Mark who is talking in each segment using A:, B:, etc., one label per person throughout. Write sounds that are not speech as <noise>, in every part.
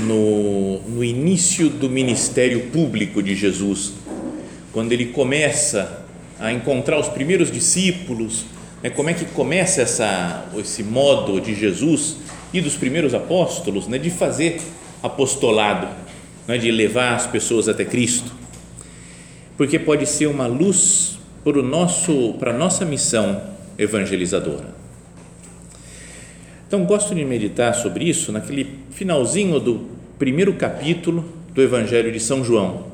A: no, no início do ministério público de Jesus, quando ele começa a encontrar os primeiros discípulos, né, como é que começa essa, esse modo de Jesus e dos primeiros apóstolos né, de fazer apostolado, né, de levar as pessoas até Cristo, porque pode ser uma luz para para a nossa missão evangelizadora. Então, gosto de meditar sobre isso naquele finalzinho do primeiro capítulo do Evangelho de São João.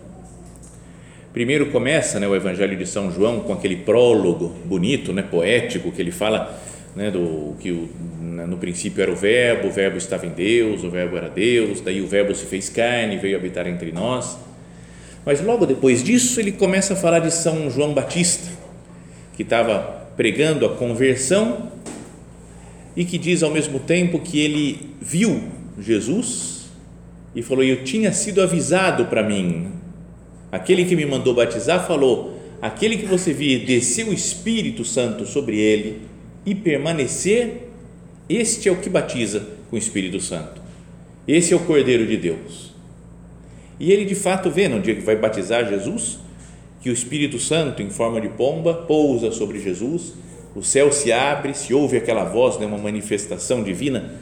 A: Primeiro começa né, o Evangelho de São João com aquele prólogo bonito, né, poético, que ele fala né, do que o, né, no princípio era o Verbo, o Verbo estava em Deus, o Verbo era Deus, daí o Verbo se fez carne, veio habitar entre nós. Mas logo depois disso ele começa a falar de São João Batista, que estava pregando a conversão e que diz ao mesmo tempo que ele viu Jesus e falou: Eu tinha sido avisado para mim. Aquele que me mandou batizar falou: Aquele que você vir descer o Espírito Santo sobre ele e permanecer, este é o que batiza com o Espírito Santo. Esse é o Cordeiro de Deus. E ele de fato vê no dia que vai batizar Jesus que o Espírito Santo, em forma de pomba, pousa sobre Jesus o céu se abre, se ouve aquela voz, né, uma manifestação divina.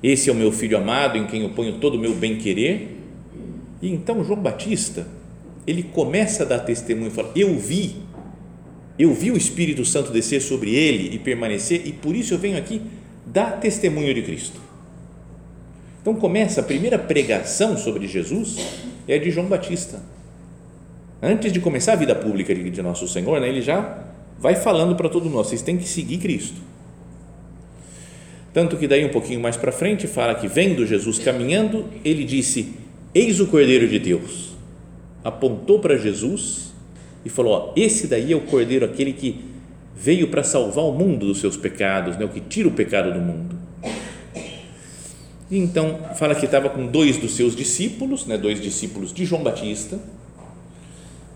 A: Esse é o meu filho amado, em quem eu ponho todo o meu bem-querer. E então João Batista, ele começa a dar testemunho e fala: Eu vi, eu vi o Espírito Santo descer sobre ele e permanecer, e por isso eu venho aqui dar testemunho de Cristo. Então começa a primeira pregação sobre Jesus é de João Batista. Antes de começar a vida pública de, nosso Senhor, né, ele já vai falando para todos nós, vocês têm que seguir Cristo. Tanto que daí um pouquinho mais para frente fala que vendo Jesus caminhando, ele disse: Eis o Cordeiro de Deus. Apontou para Jesus e falou: ó, Esse daí é o Cordeiro, aquele que veio para salvar o mundo dos seus pecados, né, o que tira o pecado do mundo. E então fala que estava com dois dos seus discípulos, né, dois discípulos de João Batista,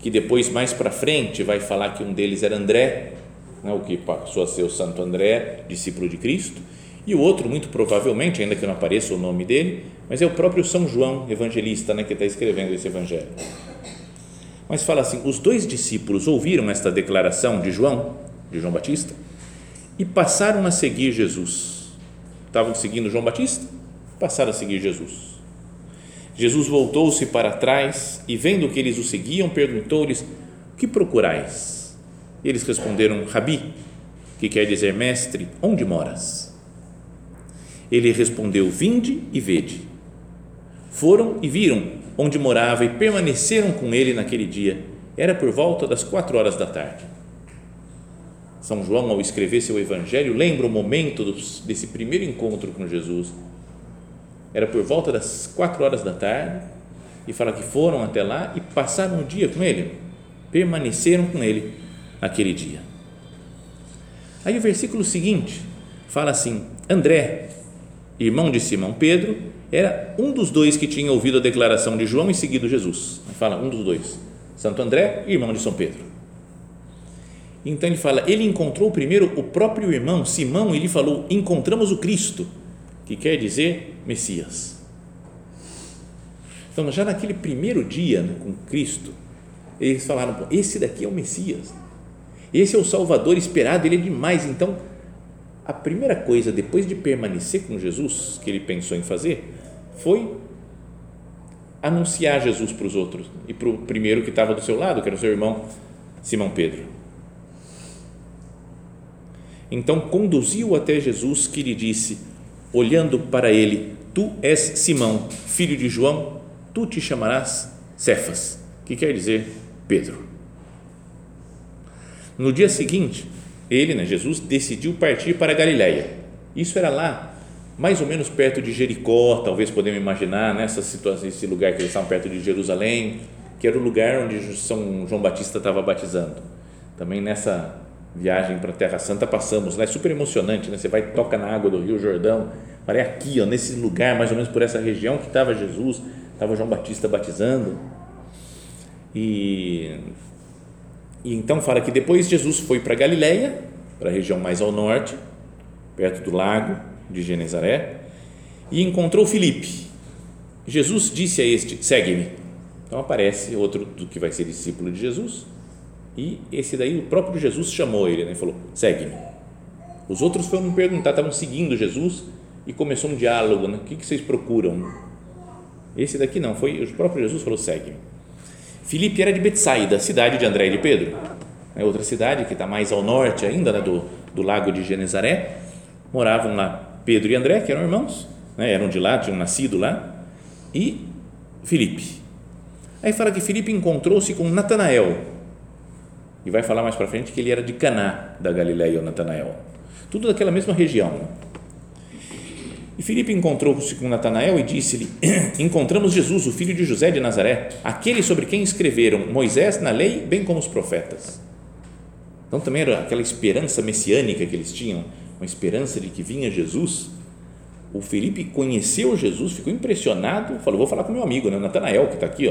A: que depois mais para frente vai falar que um deles era André, né, o que passou a ser o Santo André, discípulo de Cristo, e o outro, muito provavelmente, ainda que não apareça o nome dele, mas é o próprio São João, evangelista, né, que está escrevendo esse evangelho. Mas fala assim: os dois discípulos ouviram esta declaração de João, de João Batista, e passaram a seguir Jesus. Estavam seguindo João Batista, passaram a seguir Jesus. Jesus voltou-se para trás e, vendo que eles o seguiam, perguntou-lhes: O que procurais? Eles responderam: Rabi, que quer dizer mestre, onde moras? Ele respondeu: Vinde e vede. Foram e viram onde morava e permaneceram com ele naquele dia. Era por volta das quatro horas da tarde. São João, ao escrever seu evangelho, lembra o momento desse primeiro encontro com Jesus era por volta das quatro horas da tarde, e fala que foram até lá e passaram o dia com ele, permaneceram com ele aquele dia. Aí o versículo seguinte fala assim: André, irmão de Simão Pedro, era um dos dois que tinha ouvido a declaração de João e seguido Jesus. Fala um dos dois, Santo André, irmão de São Pedro. Então ele fala, ele encontrou primeiro o próprio irmão Simão e lhe falou: encontramos o Cristo que quer dizer Messias. Então, já naquele primeiro dia né, com Cristo, eles falaram: esse daqui é o Messias, esse é o Salvador esperado, ele é demais. Então, a primeira coisa, depois de permanecer com Jesus, que ele pensou em fazer, foi anunciar Jesus para os outros e para o primeiro que estava do seu lado, que era o seu irmão Simão Pedro. Então conduziu até Jesus que lhe disse, olhando para ele: Tu és Simão, filho de João, tu te chamarás Cefas, que quer dizer Pedro. No dia seguinte, ele, né, Jesus, decidiu partir para Galiléia. Isso era lá, mais ou menos perto de Jericó, talvez podemos imaginar, nessa situação, esse lugar que eles estavam perto de Jerusalém, que era o lugar onde São João Batista estava batizando. Também nessa viagem para a Terra Santa passamos lá, é super emocionante, né? Você vai toca na água do Rio Jordão, para aqui, ó, nesse lugar, mais ou menos por essa região que estava Jesus, estava João Batista batizando. E, e então fala que depois Jesus foi para Galiléia, para a região mais ao norte, perto do lago de Genezaré, e encontrou Filipe. Jesus disse a este: Segue-me. Então aparece outro do que vai ser discípulo de Jesus, e esse daí, o próprio Jesus chamou ele né, e falou: Segue-me. Os outros foram perguntar, estavam seguindo Jesus e começou um diálogo: né? O que, que vocês procuram? Esse daqui não, foi o próprio Jesus falou: Segue-me. Filipe era de Betsaida, cidade de André e de Pedro. É outra cidade que está mais ao norte ainda né, do, do lago de Genezaré. Moravam lá Pedro e André, que eram irmãos, né, eram de lá, tinham nascido lá, e Filipe. Aí fala que Filipe encontrou-se com Natanael, e vai falar mais para frente que ele era de Caná da Galileia, Natanael. Tudo daquela mesma região. E Filipe encontrou-se com Natanael e disse-lhe: <clears throat> Encontramos Jesus, o filho de José de Nazaré, aquele sobre quem escreveram Moisés na lei, bem como os profetas. Então também era aquela esperança messiânica que eles tinham, uma esperança de que vinha Jesus. O Felipe conheceu Jesus, ficou impressionado, falou: Vou falar com meu amigo, né, Natanael, que está aqui.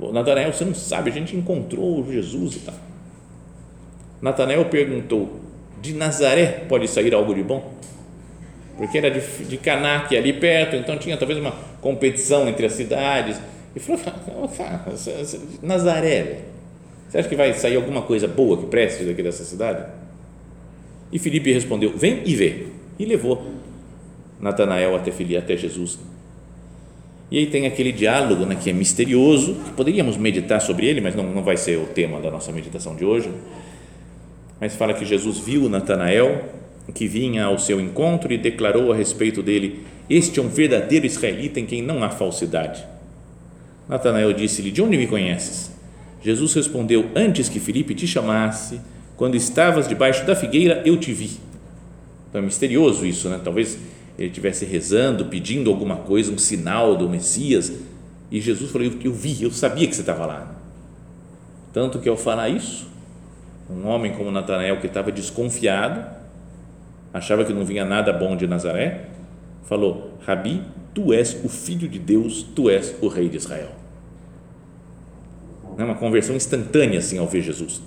A: Ó. Natanael, você não sabe, a gente encontrou Jesus e tal. Natanael perguntou: De Nazaré pode sair algo de bom? Porque era de, de Caná, que é ali perto, então tinha talvez uma competição entre as cidades. E falou: Nazaré, você acha que vai sair alguma coisa boa que preste daqui dessa cidade? E Filipe respondeu: Vem e vê. E levou Natanael até, até Jesus. E aí tem aquele diálogo né, que é misterioso, que poderíamos meditar sobre ele, mas não, não vai ser o tema da nossa meditação de hoje. Mas fala que Jesus viu Natanael, que vinha ao seu encontro e declarou a respeito dele: Este é um verdadeiro israelita em quem não há falsidade. Natanael disse-lhe: De onde me conheces? Jesus respondeu: Antes que Filipe te chamasse, quando estavas debaixo da figueira, eu te vi. Então é misterioso isso, né? Talvez ele estivesse rezando, pedindo alguma coisa, um sinal do Messias, e Jesus falou: Eu, eu vi, eu sabia que você estava lá. Tanto que ao falar isso, um homem como Natanael, que estava desconfiado, achava que não vinha nada bom de Nazaré, falou: Rabi, tu és o filho de Deus, tu és o rei de Israel. É uma conversão instantânea assim ao ver Jesus.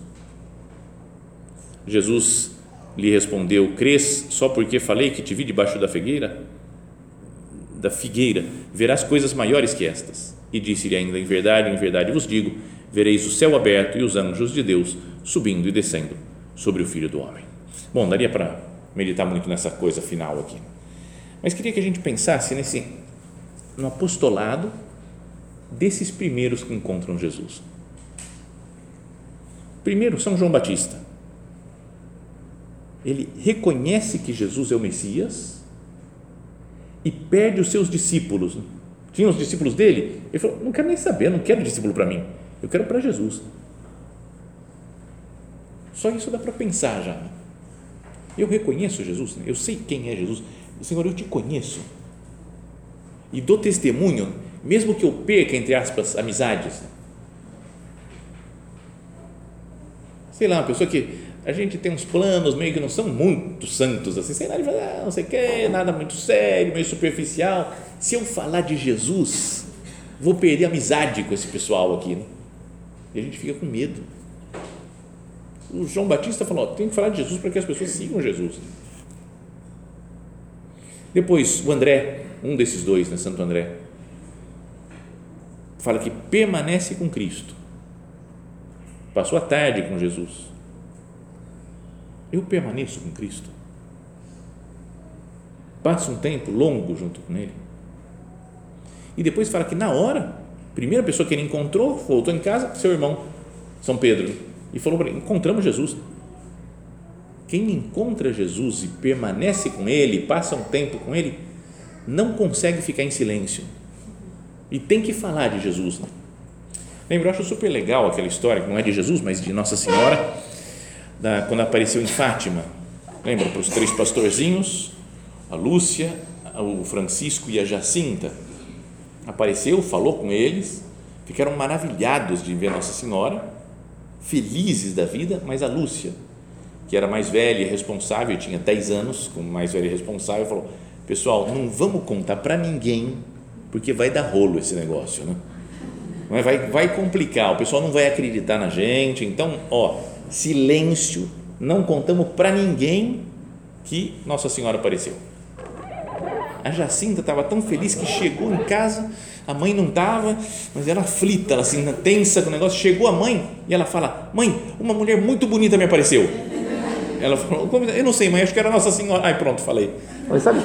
A: Jesus lhe respondeu: Crês só porque falei que te vi debaixo da figueira? Da figueira, verás coisas maiores que estas. E disse-lhe ainda: Em verdade, em verdade vos digo: vereis o céu aberto e os anjos de Deus subindo e descendo sobre o filho do homem. Bom, daria para meditar muito nessa coisa final aqui. Mas queria que a gente pensasse nesse no apostolado desses primeiros que encontram Jesus. Primeiro, São João Batista. Ele reconhece que Jesus é o Messias e perde os seus discípulos. Tinha os discípulos dele? Ele falou: Não quero nem saber, não quero discípulo para mim, eu quero para Jesus. Só isso dá para pensar já. Eu reconheço Jesus, eu sei quem é Jesus. Senhor, eu te conheço. E dou testemunho, mesmo que eu perca, entre aspas, amizades sei lá, uma pessoa que a gente tem uns planos meio que não são muito santos, assim, sei lá, fala, ah, não sei o que, nada muito sério, meio superficial. Se eu falar de Jesus, vou perder amizade com esse pessoal aqui, né? E a gente fica com medo. O João Batista falou, tem que falar de Jesus para que as pessoas sigam Jesus. Depois, o André, um desses dois, né, Santo André, fala que permanece com Cristo Passou a tarde com Jesus. Eu permaneço com Cristo. Passo um tempo longo junto com Ele. E depois fala que na hora Primeira pessoa que ele encontrou, voltou em casa, seu irmão, São Pedro, e falou para ele: encontramos Jesus. Quem encontra Jesus e permanece com ele, passa um tempo com ele, não consegue ficar em silêncio e tem que falar de Jesus. Né? Lembra, eu acho super legal aquela história, que não é de Jesus, mas de Nossa Senhora, da, quando apareceu em Fátima. Lembra, para os três pastorzinhos, a Lúcia, o Francisco e a Jacinta. Apareceu, falou com eles, ficaram maravilhados de ver Nossa Senhora, felizes da vida, mas a Lúcia, que era mais velha e responsável, tinha 10 anos, como mais velha e responsável, falou: Pessoal, não vamos contar para ninguém, porque vai dar rolo esse negócio, né? Vai, vai complicar, o pessoal não vai acreditar na gente. Então, ó, silêncio, não contamos para ninguém que Nossa Senhora apareceu. A Jacinta estava tão feliz que chegou em casa, a mãe não estava, mas ela aflita, ela assim, tensa com o negócio. Chegou a mãe e ela fala: Mãe, uma mulher muito bonita me apareceu. Ela falou: Eu não sei, mãe, acho que era Nossa Senhora. Ai, pronto, falei. Mas sabe,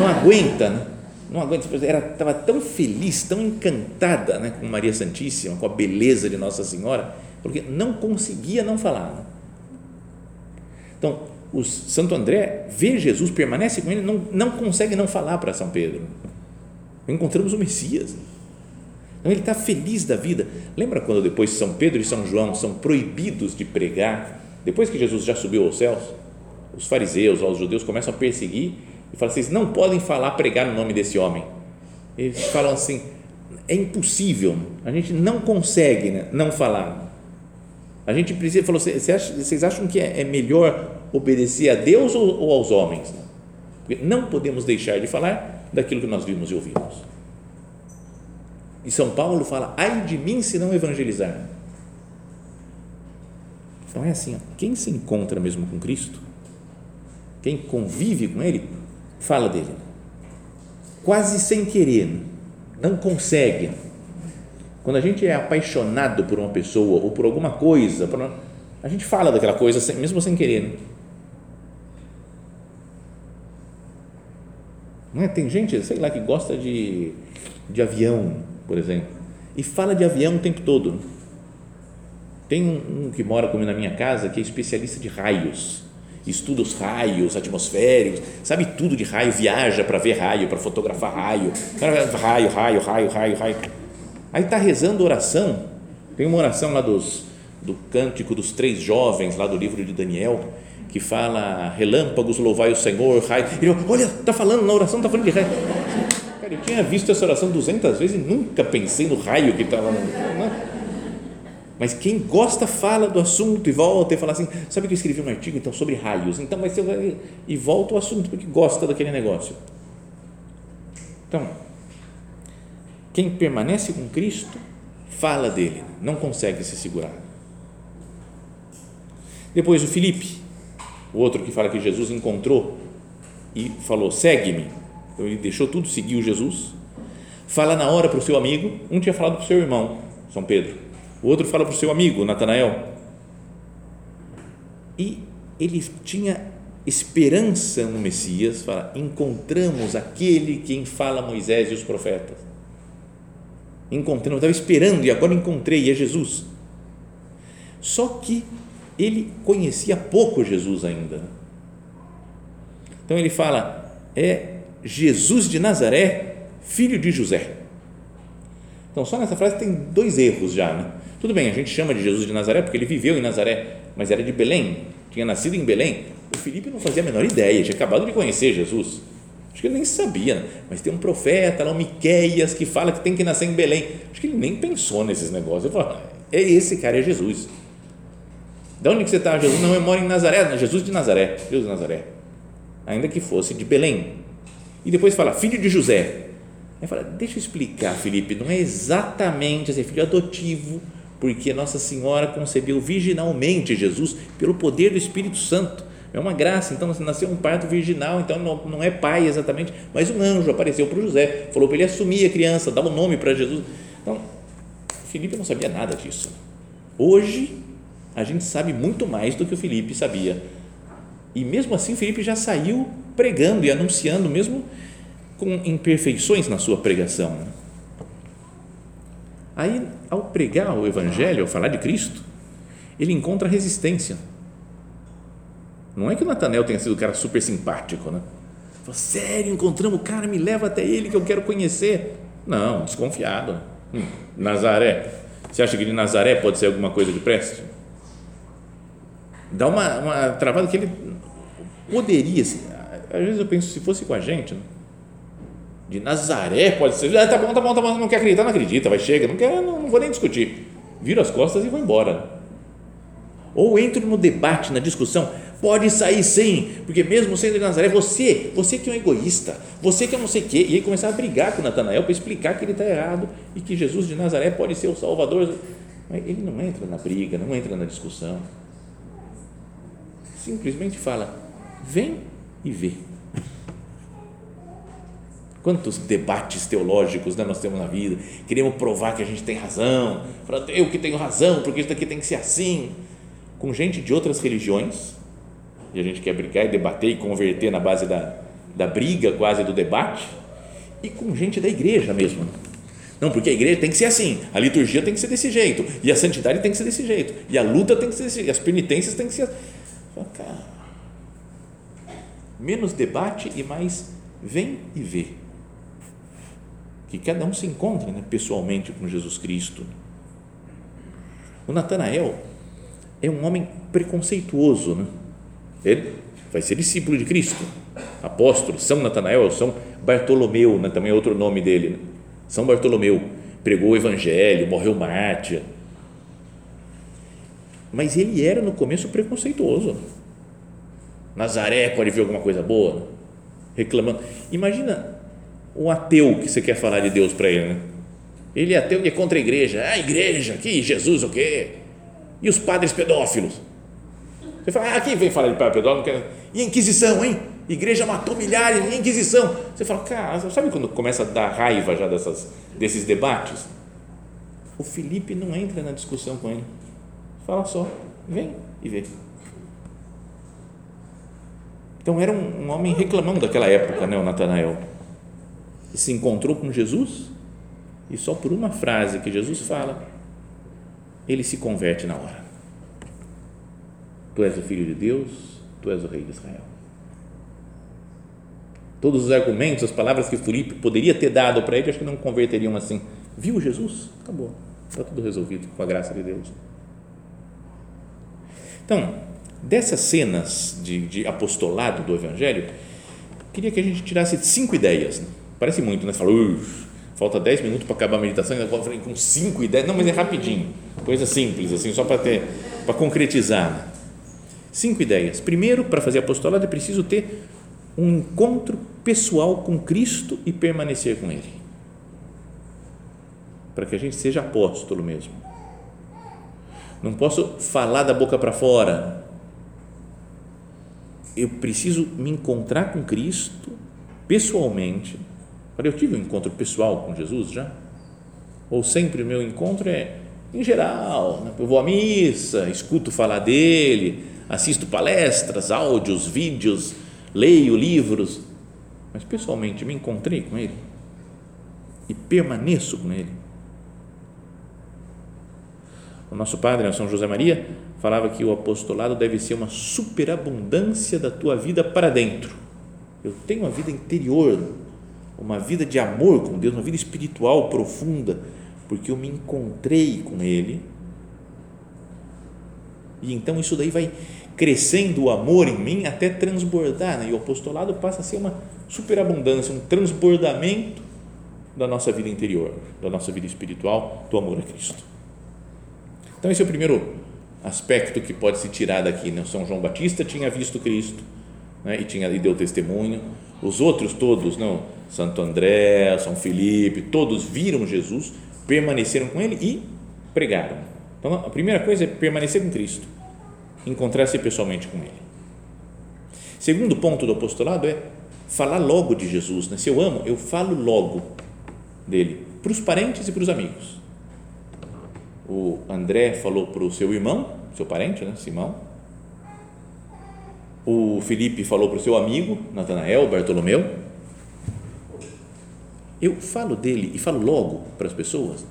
A: não aguenta, né? Não aguenta, ela estava tão feliz, tão encantada né, com Maria Santíssima, com a beleza de Nossa Senhora, porque não conseguia não falar. Né? Então, o Santo André vê Jesus, permanece com ele, não, não consegue não falar para São Pedro. Encontramos o Messias. Então ele está feliz da vida. Lembra quando depois São Pedro e São João são proibidos de pregar, depois que Jesus já subiu aos céus? Os fariseus, os judeus começam a perseguir e falam: vocês não podem falar, pregar no nome desse homem. Eles falam assim: é impossível, a gente não consegue né, não falar. A gente precisa, falou, vocês acham que é, é melhor obedecer a Deus ou, aos homens? Porque não podemos deixar de falar daquilo que nós vimos e ouvimos. E São Paulo fala: ai de mim se não evangelizar. Então é assim: quem se encontra mesmo com Cristo, quem convive com Ele, fala dele. Quase sem querer, não consegue quando a gente é apaixonado por uma pessoa ou por alguma coisa, a gente fala daquela coisa mesmo sem querer. Né? Não é? Tem gente, sei lá, que gosta de, de avião, por exemplo, e fala de avião o tempo todo. Tem um, um que mora comigo na minha casa que é especialista de raios, estuda os raios atmosféricos, sabe tudo de raio, viaja para ver raio, para fotografar raio, raio, raio, raio, raio, raio. Aí está rezando oração, tem uma oração lá dos, do cântico dos três jovens, lá do livro de Daniel, que fala relâmpagos, louvai o Senhor, raio. Ele, olha, está falando na oração, está falando de raio. Cara, eu tinha visto essa oração 200 vezes e nunca pensei no raio que estava. Mas quem gosta fala do assunto e volta e fala assim, sabe que eu escrevi um artigo então sobre raios, então vai ser e volta ao assunto porque gosta daquele negócio. Então, quem permanece com Cristo fala dele, não consegue se segurar. Depois o Felipe, o outro que fala que Jesus encontrou e falou: segue-me. Então ele deixou tudo, seguiu Jesus. Fala na hora para o seu amigo. Um tinha falado para o seu irmão, São Pedro. O outro fala para o seu amigo, Natanael. E ele tinha esperança no Messias. Fala: encontramos aquele quem fala Moisés e os profetas encontrei, eu estava esperando e agora encontrei, é Jesus. Só que ele conhecia pouco Jesus ainda. Então ele fala, é Jesus de Nazaré, filho de José. Então só nessa frase tem dois erros já. Né? Tudo bem, a gente chama de Jesus de Nazaré porque ele viveu em Nazaré, mas era de Belém, tinha nascido em Belém. O Felipe não fazia a menor ideia, tinha acabado de conhecer Jesus. Acho que ele nem sabia, né? mas tem um profeta lá, o Miqueias, que fala que tem que nascer em Belém. Acho que ele nem pensou nesses negócios. Ele falou, é esse cara, é Jesus. De onde que você está, Jesus? Não, eu moro em Nazaré, Jesus de Nazaré, Jesus de Nazaré. Ainda que fosse de Belém. E depois fala, filho de José. Aí fala, deixa eu explicar, Felipe, não é exatamente assim, filho adotivo, porque Nossa Senhora concebeu virginalmente Jesus pelo poder do Espírito Santo é uma graça, então nasceu um parto virginal, então não, não é pai exatamente, mas um anjo apareceu para José, falou para ele assumir a criança, dar o um nome para Jesus. Então, Felipe não sabia nada disso. Hoje, a gente sabe muito mais do que o Felipe sabia. E mesmo assim, Felipe já saiu pregando e anunciando, mesmo com imperfeições na sua pregação. Aí, ao pregar o Evangelho, ao falar de Cristo, ele encontra resistência. Não é que o Natanel tenha sido um cara super simpático, né? Sério, encontramos o cara, me leva até ele que eu quero conhecer. Não, desconfiado. Hum, Nazaré. Você acha que de Nazaré pode ser alguma coisa de preste? Dá uma, uma travada que ele poderia, assim, às vezes eu penso, se fosse com a gente, né? de Nazaré pode ser, ah, tá bom, tá bom, tá bom, não quer acreditar, não acredita, vai, chega, não quer, não, não vou nem discutir. Viro as costas e vou embora. Ou entro no debate, na discussão, pode sair sim, porque mesmo sendo de Nazaré, você, você que é um egoísta, você que é não sei o quê, e aí começar a brigar com Natanael para explicar que ele está errado e que Jesus de Nazaré pode ser o Salvador. Mas ele não entra na briga, não entra na discussão. Simplesmente fala, vem e vê. Quantos debates teológicos né, nós temos na vida? Queremos provar que a gente tem razão, eu que tenho razão, porque isso daqui tem que ser assim. Com gente de outras religiões, e a gente quer brigar e debater e converter na base da, da briga, quase do debate, e com gente da igreja mesmo. Não, porque a igreja tem que ser assim, a liturgia tem que ser desse jeito, e a santidade tem que ser desse jeito, e a luta tem que ser desse jeito, e as penitências tem que ser. Cara, menos debate e mais vem e vê. Que cada um se encontre né, pessoalmente com Jesus Cristo. O Natanael é um homem preconceituoso. Né? Ele vai ser discípulo de Cristo, apóstolo. São Natanael, São Bartolomeu, né, também é outro nome dele. Né? São Bartolomeu pregou o evangelho, morreu mártir. Mas ele era no começo preconceituoso Nazaré pode ver alguma coisa boa, reclamando. Imagina o ateu que você quer falar de Deus para ele, né? Ele é ateu e é contra a igreja. Ah, igreja, que Jesus o quê? E os padres pedófilos? Você fala, ah, quem vem falar de padre pedófilo? E a Inquisição, hein? Igreja matou milhares, e a Inquisição. Você fala, cara, sabe quando começa a dar raiva já dessas, desses debates? O Felipe não entra na discussão com ele. Fala só, vem e vê. Então era um, um homem reclamando daquela época, né, o Natanael. Se encontrou com Jesus e só por uma frase que Jesus fala, ele se converte na hora. Tu és o filho de Deus, tu és o rei de Israel. Todos os argumentos, as palavras que Filipe poderia ter dado para ele, acho que não converteriam assim. Viu Jesus? Acabou. Está tudo resolvido com a graça de Deus. Então, Dessas cenas de, de apostolado do Evangelho, queria que a gente tirasse cinco ideias. Né? Parece muito, né? Fala, falta dez minutos para acabar a meditação, agora falei com cinco ideias. Não, mas é rapidinho, coisa simples, assim, só para ter, para concretizar. Cinco ideias. Primeiro, para fazer apostolado é preciso ter um encontro pessoal com Cristo e permanecer com Ele. Para que a gente seja apóstolo mesmo. Não posso falar da boca para fora, eu preciso me encontrar com Cristo pessoalmente. Eu tive um encontro pessoal com Jesus já? Ou sempre o meu encontro é em geral? Né? Eu vou à missa, escuto falar dele, assisto palestras, áudios, vídeos, leio livros, mas pessoalmente me encontrei com ele e permaneço com ele. O nosso padre, São José Maria, falava que o apostolado deve ser uma superabundância da tua vida para dentro. Eu tenho uma vida interior, uma vida de amor com Deus, uma vida espiritual profunda, porque eu me encontrei com Ele. E então isso daí vai crescendo o amor em mim até transbordar, né? e o apostolado passa a ser uma superabundância, um transbordamento da nossa vida interior, da nossa vida espiritual, do amor a Cristo. Então, esse é o primeiro aspecto que pode se tirar daqui. Né? São João Batista tinha visto Cristo né? e, tinha, e deu testemunho. Os outros todos, não? Santo André, São Felipe, todos viram Jesus, permaneceram com ele e pregaram. Então, a primeira coisa é permanecer com Cristo, encontrar-se pessoalmente com ele. Segundo ponto do apostolado é falar logo de Jesus. Né? Se eu amo, eu falo logo dele, para os parentes e para os amigos o André falou para o seu irmão, seu parente, né, Simão. O Felipe falou para o seu amigo, Natanael, Bartolomeu. Eu falo dele e falo logo para as pessoas.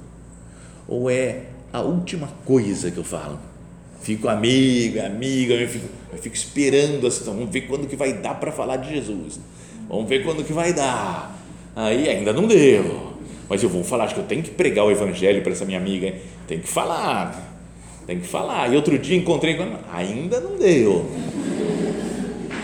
A: ou é a última coisa que eu falo? Fico amigo, amiga, eu fico, eu fico esperando assim, vamos ver quando que vai dar para falar de Jesus. Vamos ver quando que vai dar. Aí ainda não deu. Mas eu vou falar, acho que eu tenho que pregar o evangelho para essa minha amiga. Tem que falar. Tem que falar. E outro dia encontrei com ela, ainda não deu.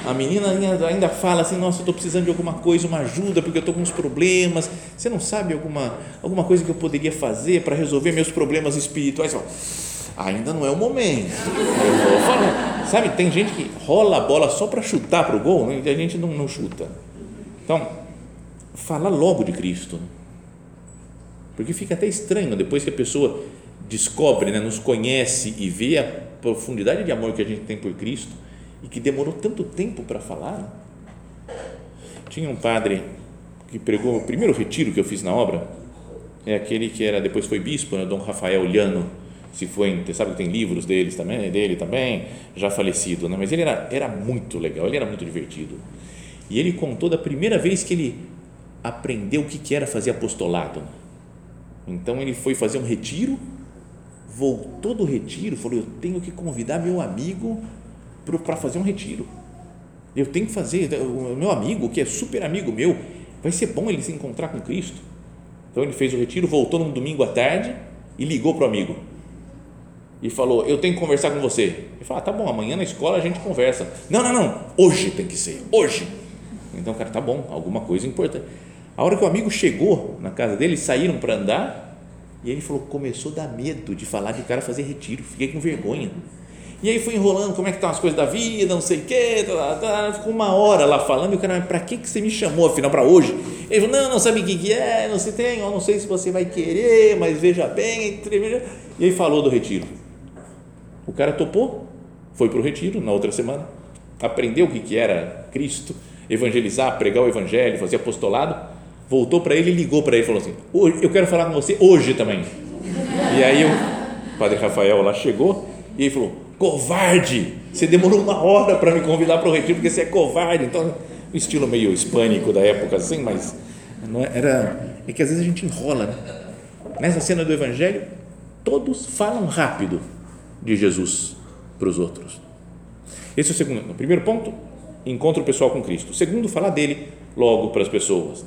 A: A menina ainda fala assim: Nossa, eu estou precisando de alguma coisa, uma ajuda, porque eu estou com uns problemas. Você não sabe alguma, alguma coisa que eu poderia fazer para resolver meus problemas espirituais? ainda não é o momento. Sabe, tem gente que rola a bola só para chutar para o gol né? e a gente não, não chuta. Então, fala logo de Cristo. Porque fica até estranho depois que a pessoa descobre, né, nos conhece e vê a profundidade de amor que a gente tem por Cristo e que demorou tanto tempo para falar. Tinha um padre que pregou o primeiro retiro que eu fiz na obra, é aquele que era depois foi bispo, né, Dom Rafael Liano se foi, sabe que tem livros deles também, dele também, já falecido, né? mas ele era, era muito legal, ele era muito divertido. E ele contou da primeira vez que ele aprendeu o que, que era fazer apostolado. Então ele foi fazer um retiro, voltou do retiro, falou: Eu tenho que convidar meu amigo para fazer um retiro. Eu tenho que fazer, o meu amigo, que é super amigo meu, vai ser bom ele se encontrar com Cristo. Então ele fez o retiro, voltou num domingo à tarde e ligou para o amigo e falou: Eu tenho que conversar com você. Ele falou: ah, Tá bom, amanhã na escola a gente conversa. Não, não, não, hoje tem que ser, hoje. Então, cara, tá bom, alguma coisa importante. A hora que o amigo chegou na casa dele, saíram para andar e ele falou: Começou a dar medo de falar de cara fazer retiro, fiquei com vergonha. E aí foi enrolando, como é que estão as coisas da vida, não sei o quê, tá, tá, tá. ficou uma hora lá falando, e o cara, para que, que você me chamou afinal para hoje? Ele falou, não, não sabe o que, que é, não sei tem, não sei se você vai querer, mas veja bem, e aí falou do retiro. O cara topou, foi para o retiro na outra semana, aprendeu o que, que era Cristo, evangelizar, pregar o evangelho, fazer apostolado, voltou para ele e ligou para ele e falou assim: Eu quero falar com você hoje também. E aí o padre Rafael lá chegou e ele falou: Covarde, você demorou uma hora para me convidar para o retiro porque você é covarde. Então, estilo meio hispânico da época assim, mas não é, era. É que às vezes a gente enrola, né? Nessa cena do evangelho, todos falam rápido de Jesus para os outros. Esse é o segundo. O primeiro ponto, encontro o pessoal com Cristo. Segundo, falar dele logo para as pessoas.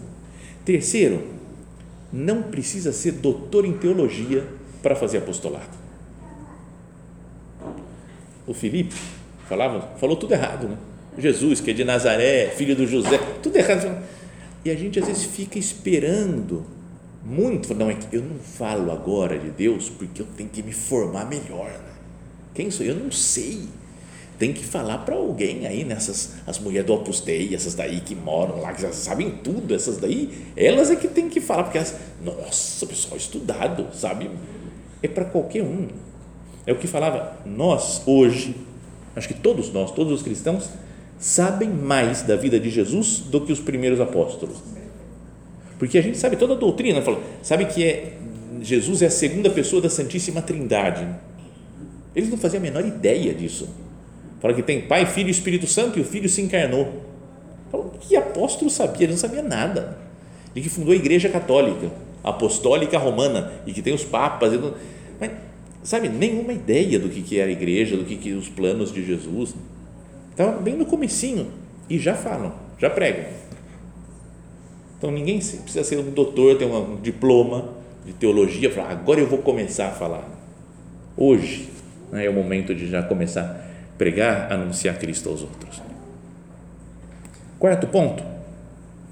A: Terceiro, não precisa ser doutor em teologia para fazer apostolado. O Felipe falava, falou tudo errado, né? Jesus, que é de Nazaré, filho do José, tudo errado. E a gente às vezes fica esperando muito, não é que eu não falo agora de Deus porque eu tenho que me formar melhor. Né? Quem sou eu? Não sei. Tem que falar para alguém aí, nessas as mulheres do Opus Dei, essas daí que moram lá, que já sabem tudo, essas daí, elas é que tem que falar, porque elas, nossa, pessoal estudado, sabe? É para qualquer um. É o que falava, nós hoje, acho que todos nós, todos os cristãos, sabem mais da vida de Jesus do que os primeiros apóstolos. Porque a gente sabe toda a doutrina, fala, sabe que é Jesus é a segunda pessoa da Santíssima Trindade eles não faziam a menor ideia disso. Fala que tem Pai, Filho e Espírito Santo e o Filho se encarnou. Fala, que apóstolo sabia? Ele não sabia nada. E que fundou a Igreja Católica, Apostólica Romana, e que tem os papas. Mas, sabe, nenhuma ideia do que, que era a igreja, do que, que os planos de Jesus. Estava bem no comecinho e já falam, já pregam. Então ninguém precisa ser um doutor, ter um diploma de teologia, falar, agora eu vou começar a falar. Hoje, né? é o momento de já começar a pregar, anunciar Cristo aos outros. Quarto ponto,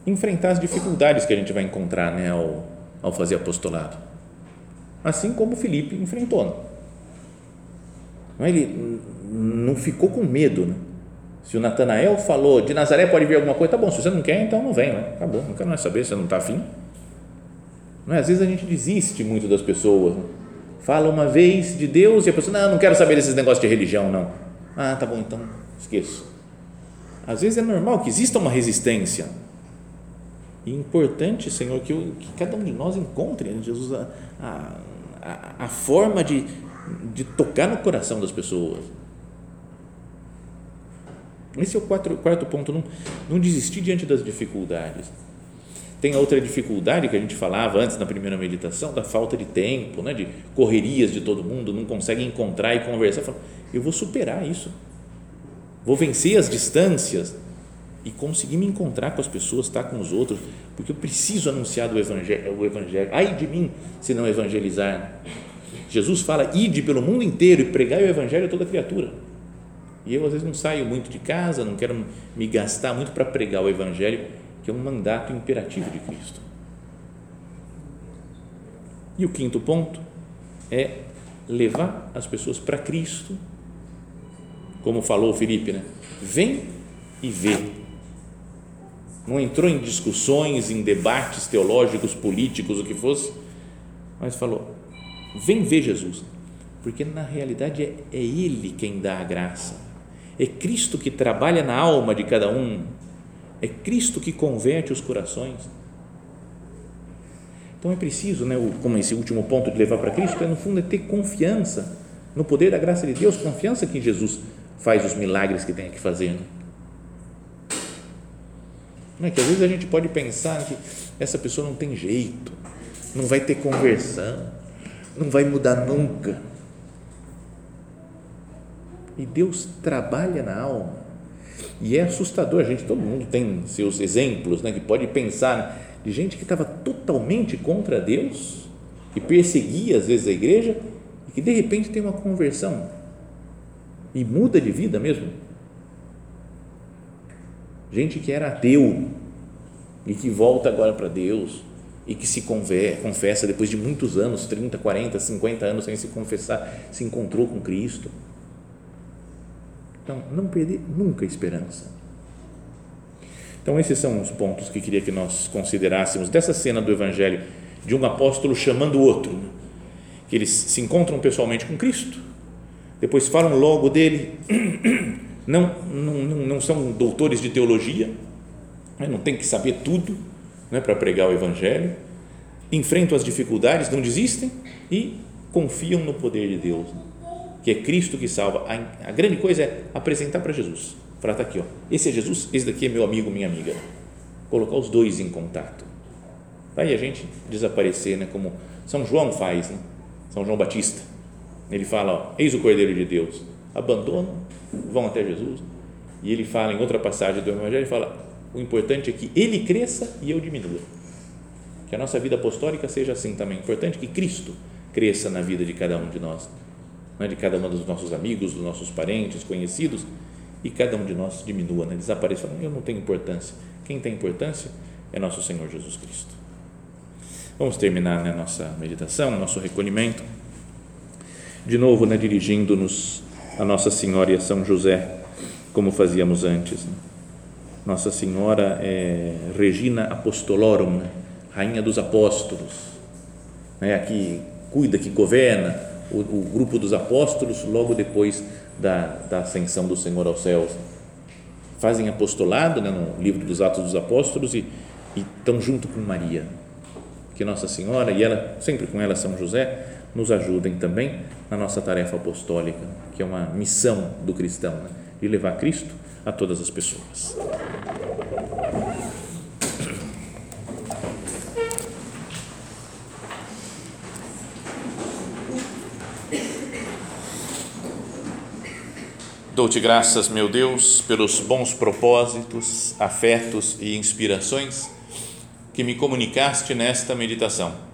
A: enfrentar as dificuldades que a gente vai encontrar né, ao, ao fazer apostolado. Assim como Felipe enfrentou. Não, ele não ficou com medo. Né? Se o Natanael falou de Nazaré pode vir alguma coisa, tá bom, se você não quer, então não vem. Né? Acabou, não quero mais saber, você não está afim. Não é? Às vezes a gente desiste muito das pessoas. Né? fala uma vez de Deus e a pessoa, não, não quero saber desses negócios de religião, não. Ah, tá bom, então esqueço. Às vezes é normal que exista uma resistência. E é importante, Senhor, que, eu, que cada um de nós encontre em Jesus a, a, a forma de, de tocar no coração das pessoas. Esse é o quarto, quarto ponto, não, não desistir diante das dificuldades. tem a outra dificuldade que a gente falava antes na primeira meditação, da falta de tempo, né? de correrias de todo mundo, não consegue encontrar e conversar. Fala, eu vou superar isso, vou vencer as distâncias e conseguir me encontrar com as pessoas, estar com os outros, porque eu preciso anunciar o evangelho, o evangelho. Ai de mim se não evangelizar. Jesus fala: ide pelo mundo inteiro e pregai o evangelho a toda criatura. E eu às vezes não saio muito de casa, não quero me gastar muito para pregar o evangelho, que é um mandato imperativo de Cristo. E o quinto ponto é levar as pessoas para Cristo, como falou o Felipe, né? Vem e vê. Não entrou em discussões, em debates teológicos, políticos, o que fosse, mas falou: vem ver Jesus, porque na realidade é, é Ele quem dá a graça, é Cristo que trabalha na alma de cada um, é Cristo que converte os corações. Então é preciso, né, como esse último ponto de levar para Cristo, é no fundo é ter confiança no poder da graça de Deus, confiança que Jesus faz os milagres que tem que fazer. Né? Não é que às vezes a gente pode pensar que essa pessoa não tem jeito, não vai ter conversão, não vai mudar nunca. E Deus trabalha na alma. E é assustador, a gente, todo mundo tem seus exemplos, né, que pode pensar de gente que estava totalmente contra Deus e perseguia às vezes a igreja e que de repente tem uma conversão e muda de vida mesmo. Gente que era ateu e que volta agora para Deus e que se confessa depois de muitos anos, 30, 40, 50 anos sem se confessar, se encontrou com Cristo. Então, não perder nunca a esperança. Então, esses são os pontos que queria que nós considerássemos dessa cena do Evangelho de um apóstolo chamando o outro, né? que eles se encontram pessoalmente com Cristo, depois falam logo dele, não, não, não são doutores de teologia, né? não tem que saber tudo né, para pregar o Evangelho, enfrentam as dificuldades, não desistem e confiam no poder de Deus que é Cristo que salva. A, a grande coisa é apresentar para Jesus. Falar, está aqui, ó, esse é Jesus, esse daqui é meu amigo, minha amiga. Colocar os dois em contato. Aí a gente desaparecer, né, como São João faz, né? São João Batista. Ele fala, ó, eis o Cordeiro de Deus. Abandonam, vão até Jesus. E ele fala em outra passagem do Evangelho, ele fala, o importante é que ele cresça e eu diminua. Que a nossa vida apostólica seja assim também. Importante que Cristo cresça na vida de cada um de nós né, de cada um dos nossos amigos, dos nossos parentes, conhecidos, e cada um de nós diminua, né, desapareça. Eu não tenho importância. Quem tem importância é nosso Senhor Jesus Cristo. Vamos terminar né, nossa meditação, nosso recolhimento. De novo, né, dirigindo-nos a Nossa Senhora e a São José, como fazíamos antes. Né? Nossa Senhora é Regina Apostolorum, né? Rainha dos Apóstolos, né? que cuida, que governa, o, o grupo dos apóstolos logo depois da, da ascensão do Senhor aos céus. Fazem apostolado né, no livro dos Atos dos Apóstolos e estão junto com Maria. Que Nossa Senhora e ela, sempre com ela São José, nos ajudem também na nossa tarefa apostólica, que é uma missão do cristão, né, de levar Cristo a todas as pessoas. Dou-te graças, meu Deus, pelos bons propósitos, afetos e inspirações que me comunicaste nesta meditação.